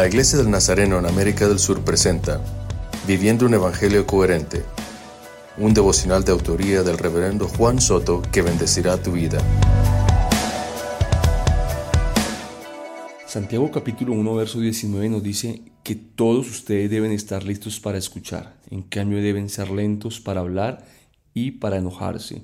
La Iglesia del Nazareno en América del Sur presenta Viviendo un Evangelio Coherente, un devocional de autoría del reverendo Juan Soto que bendecirá tu vida. Santiago capítulo 1 verso 19 nos dice que todos ustedes deben estar listos para escuchar, en cambio deben ser lentos para hablar y para enojarse.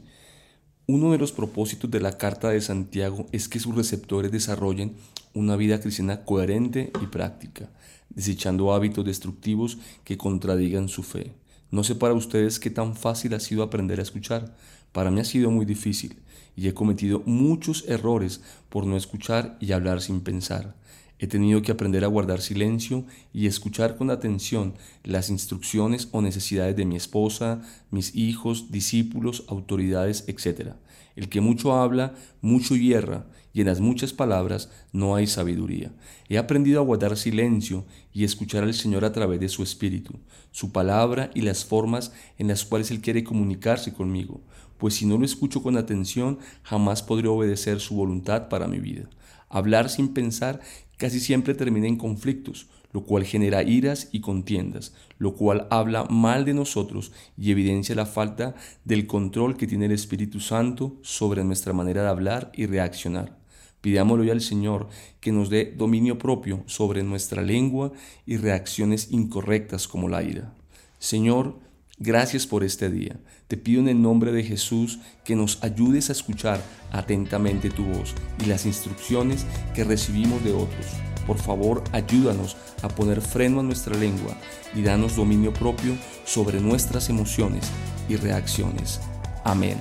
Uno de los propósitos de la carta de Santiago es que sus receptores desarrollen una vida cristiana coherente y práctica, desechando hábitos destructivos que contradigan su fe. No sé para ustedes qué tan fácil ha sido aprender a escuchar. Para mí ha sido muy difícil y he cometido muchos errores por no escuchar y hablar sin pensar. He tenido que aprender a guardar silencio y escuchar con atención las instrucciones o necesidades de mi esposa, mis hijos, discípulos, autoridades, etc. El que mucho habla, mucho hierra, y en las muchas palabras no hay sabiduría. He aprendido a guardar silencio y escuchar al Señor a través de su Espíritu, su palabra y las formas en las cuales Él quiere comunicarse conmigo, pues si no lo escucho con atención, jamás podré obedecer su voluntad para mi vida. Hablar sin pensar casi siempre termina en conflictos, lo cual genera iras y contiendas, lo cual habla mal de nosotros y evidencia la falta del control que tiene el Espíritu Santo sobre nuestra manera de hablar y reaccionar. Pidámoslo hoy al Señor que nos dé dominio propio sobre nuestra lengua y reacciones incorrectas como la ira. Señor, Gracias por este día. Te pido en el nombre de Jesús que nos ayudes a escuchar atentamente tu voz y las instrucciones que recibimos de otros. Por favor, ayúdanos a poner freno a nuestra lengua y danos dominio propio sobre nuestras emociones y reacciones. Amén.